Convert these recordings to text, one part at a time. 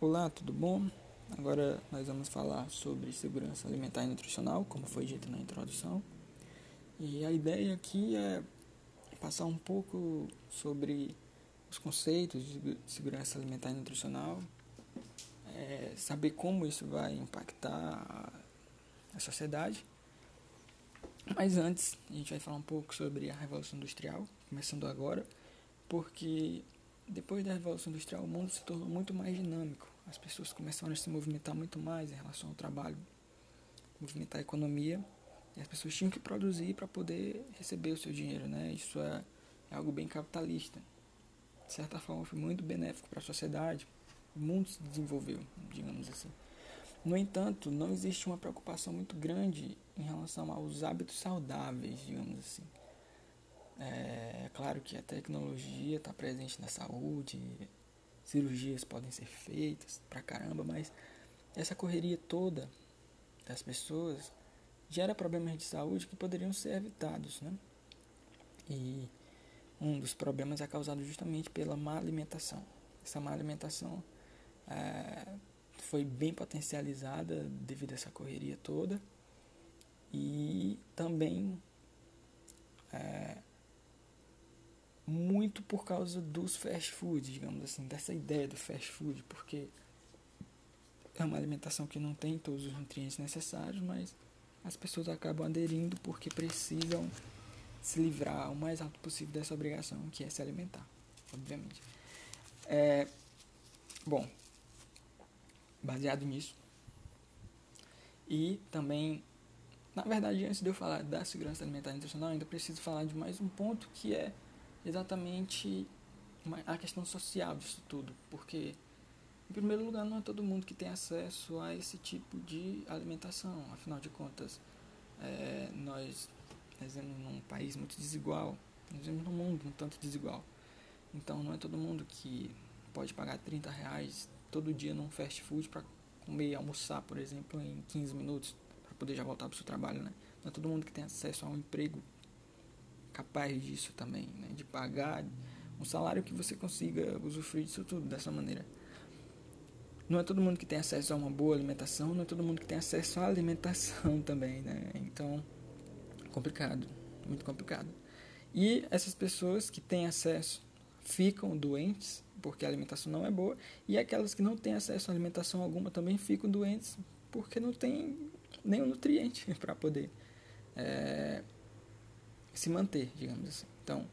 Olá, tudo bom? Agora nós vamos falar sobre segurança alimentar e nutricional, como foi dito na introdução. E a ideia aqui é passar um pouco sobre os conceitos de segurança alimentar e nutricional, é, saber como isso vai impactar a sociedade. Mas antes, a gente vai falar um pouco sobre a Revolução Industrial, começando agora, porque depois da Revolução Industrial, o mundo se tornou muito mais dinâmico. As pessoas começaram a se movimentar muito mais em relação ao trabalho, movimentar a economia, e as pessoas tinham que produzir para poder receber o seu dinheiro, né? Isso é, é algo bem capitalista. De certa forma, foi muito benéfico para a sociedade. O mundo se desenvolveu, digamos assim. No entanto, não existe uma preocupação muito grande em relação aos hábitos saudáveis, digamos assim. É, claro que a tecnologia está presente na saúde, cirurgias podem ser feitas pra caramba, mas essa correria toda das pessoas gera problemas de saúde que poderiam ser evitados, né? E um dos problemas é causado justamente pela má alimentação. Essa má alimentação é, foi bem potencializada devido a essa correria toda e também é, muito por causa dos fast food, digamos assim, dessa ideia do fast food, porque é uma alimentação que não tem todos os nutrientes necessários, mas as pessoas acabam aderindo porque precisam se livrar o mais rápido possível dessa obrigação, que é se alimentar, obviamente. É, bom, baseado nisso, e também, na verdade, antes de eu falar da segurança alimentar nutricional, ainda preciso falar de mais um ponto que é exatamente a questão social disso tudo, porque em primeiro lugar não é todo mundo que tem acesso a esse tipo de alimentação, afinal de contas é, nós vivemos num país muito desigual, nós vivemos num mundo um tanto desigual, então não é todo mundo que pode pagar 30 reais todo dia num fast food para comer e almoçar, por exemplo, em 15 minutos, para poder já voltar para o seu trabalho, né? Não é todo mundo que tem acesso a um emprego capaz disso também, né? de pagar um salário que você consiga usufruir disso tudo dessa maneira. Não é todo mundo que tem acesso a uma boa alimentação, não é todo mundo que tem acesso à alimentação também, né? Então, complicado, muito complicado. E essas pessoas que têm acesso ficam doentes porque a alimentação não é boa, e aquelas que não têm acesso a alimentação alguma também ficam doentes porque não tem nenhum nutriente para poder é, se manter, digamos assim. Então,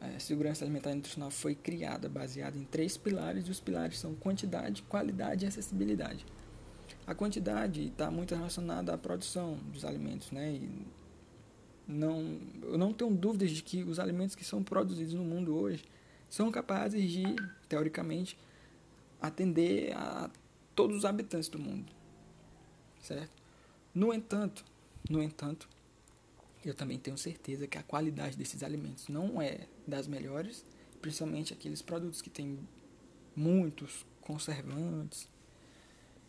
a segurança alimentar e nutricional foi criada baseada em três pilares, e os pilares são quantidade, qualidade e acessibilidade. A quantidade está muito relacionada à produção dos alimentos, né? E não, eu não tenho dúvidas de que os alimentos que são produzidos no mundo hoje são capazes de, teoricamente, atender a todos os habitantes do mundo, certo? No entanto, no entanto, eu também tenho certeza que a qualidade desses alimentos não é das melhores, principalmente aqueles produtos que têm muitos conservantes,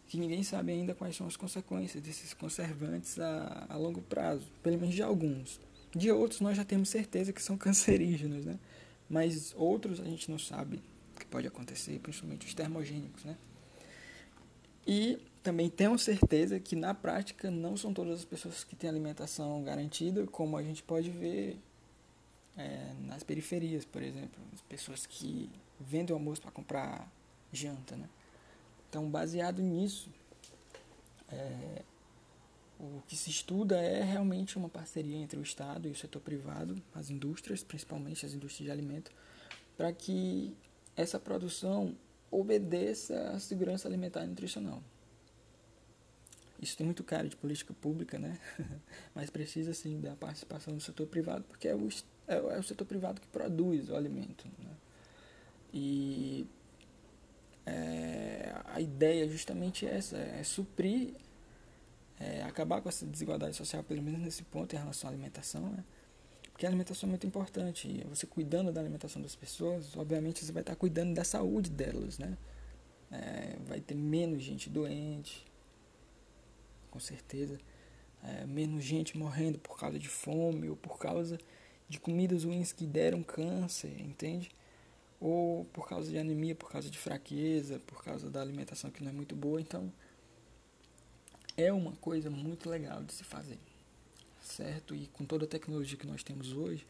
que ninguém sabe ainda quais são as consequências desses conservantes a, a longo prazo, pelo menos de alguns. De outros nós já temos certeza que são cancerígenos, né? Mas outros a gente não sabe o que pode acontecer, principalmente os termogênicos, né? E também tenho certeza que na prática não são todas as pessoas que têm alimentação garantida, como a gente pode ver é, nas periferias, por exemplo, as pessoas que vendem o almoço para comprar janta, né? Então, baseado nisso, é, o que se estuda é realmente uma parceria entre o Estado e o setor privado, as indústrias, principalmente as indústrias de alimento, para que essa produção obedeça à segurança alimentar e nutricional. Isso tem muito cara de política pública, né? Mas precisa sim da participação do setor privado, porque é o, é, é o setor privado que produz o alimento. Né? E é, a ideia é justamente essa, é suprir, é, acabar com essa desigualdade social, pelo menos nesse ponto em relação à alimentação, né? Porque a alimentação é muito importante. Você cuidando da alimentação das pessoas, obviamente você vai estar cuidando da saúde delas, né? É, vai ter menos gente doente, com certeza. É, menos gente morrendo por causa de fome ou por causa de comidas ruins que deram câncer, entende? ou por causa de anemia, por causa de fraqueza, por causa da alimentação que não é muito boa. Então, é uma coisa muito legal de se fazer, certo? E com toda a tecnologia que nós temos hoje,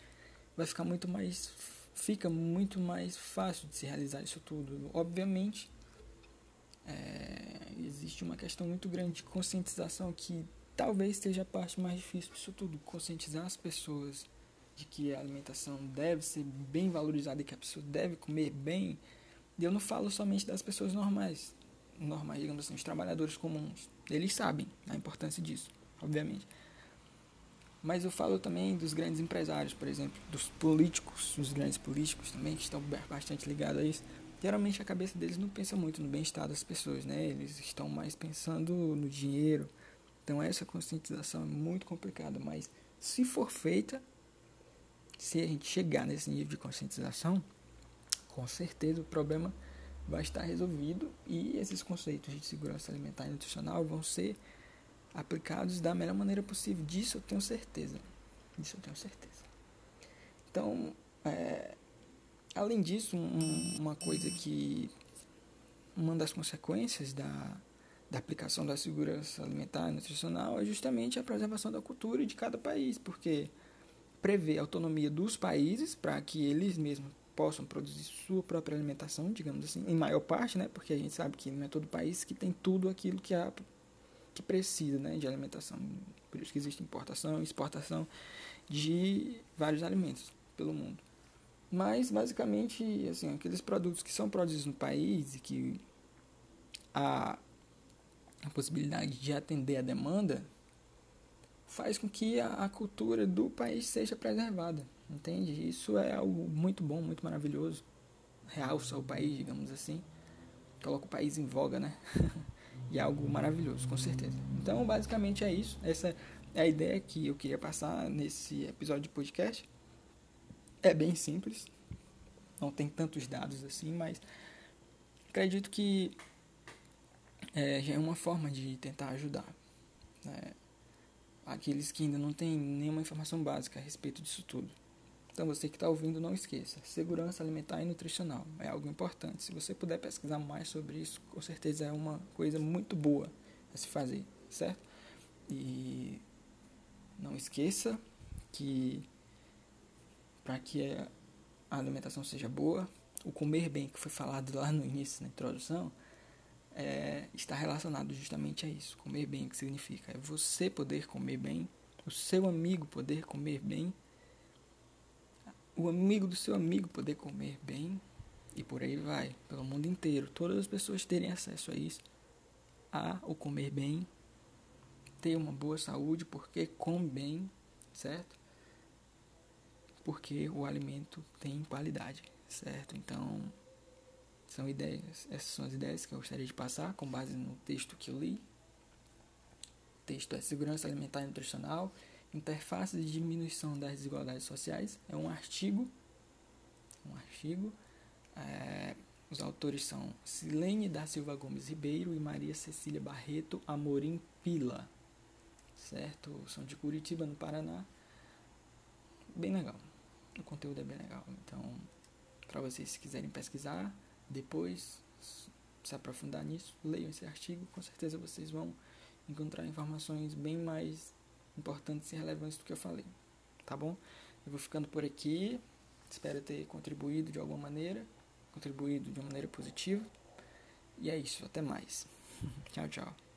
vai ficar muito mais fica muito mais fácil de se realizar isso tudo. Obviamente, é, existe uma questão muito grande de conscientização que talvez seja a parte mais difícil disso tudo, conscientizar as pessoas de que a alimentação deve ser bem valorizada e que a pessoa deve comer bem. E eu não falo somente das pessoas normais, normais, digamos assim, os trabalhadores comuns. Eles sabem a importância disso, obviamente. Mas eu falo também dos grandes empresários, por exemplo, dos políticos, os grandes políticos também, que estão bastante ligados a isso. Geralmente a cabeça deles não pensa muito no bem-estar das pessoas, né? Eles estão mais pensando no dinheiro. Então essa conscientização é muito complicada, mas se for feita, se a gente chegar nesse nível de conscientização, com certeza o problema vai estar resolvido e esses conceitos de segurança alimentar e nutricional vão ser aplicados da melhor maneira possível. Disso eu tenho certeza. Disso eu tenho certeza. Então, é, além disso, um, uma coisa que uma das consequências da, da aplicação da segurança alimentar e nutricional é justamente a preservação da cultura de cada país, porque prevê a autonomia dos países para que eles mesmos possam produzir sua própria alimentação, digamos assim, em maior parte, né? Porque a gente sabe que não é todo país que tem tudo aquilo que a que precisa, né, de alimentação. Por isso que existe importação e exportação de vários alimentos pelo mundo. Mas basicamente, assim, aqueles produtos que são produzidos no país e que a, a possibilidade de atender a demanda faz com que a, a cultura do país seja preservada, entende? Isso é algo muito bom, muito maravilhoso, realça o país, digamos assim, coloca o país em voga, né? e é algo maravilhoso, com certeza. Então, basicamente é isso. Essa é a ideia que eu queria passar nesse episódio de podcast. É bem simples, não tem tantos dados assim, mas acredito que é, já é uma forma de tentar ajudar. Né? aqueles que ainda não têm nenhuma informação básica a respeito disso tudo. Então você que está ouvindo, não esqueça: segurança alimentar e nutricional é algo importante. Se você puder pesquisar mais sobre isso, com certeza é uma coisa muito boa a se fazer, certo? E não esqueça que para que a alimentação seja boa, o comer bem que foi falado lá no início, na introdução, é, está relacionado justamente a isso. Comer bem, o que significa? É você poder comer bem, o seu amigo poder comer bem, o amigo do seu amigo poder comer bem, e por aí vai, pelo mundo inteiro. Todas as pessoas terem acesso a isso, a o comer bem, ter uma boa saúde, porque come bem, certo? Porque o alimento tem qualidade, certo? Então, são ideias, essas são as ideias que eu gostaria de passar com base no texto que eu li. O texto é Segurança Alimentar e Nutricional, Interface de Diminuição das Desigualdades Sociais. É um artigo. Um artigo. É, os autores são Silene da Silva Gomes Ribeiro e Maria Cecília Barreto Amorim Pila. Certo? São de Curitiba, no Paraná. Bem legal. O conteúdo é bem legal. Então, para vocês se quiserem pesquisar, depois se aprofundar nisso, leiam esse artigo, com certeza vocês vão encontrar informações bem mais importantes e relevantes do que eu falei. Tá bom? Eu vou ficando por aqui. Espero ter contribuído de alguma maneira, contribuído de uma maneira positiva. E é isso, até mais. tchau, tchau.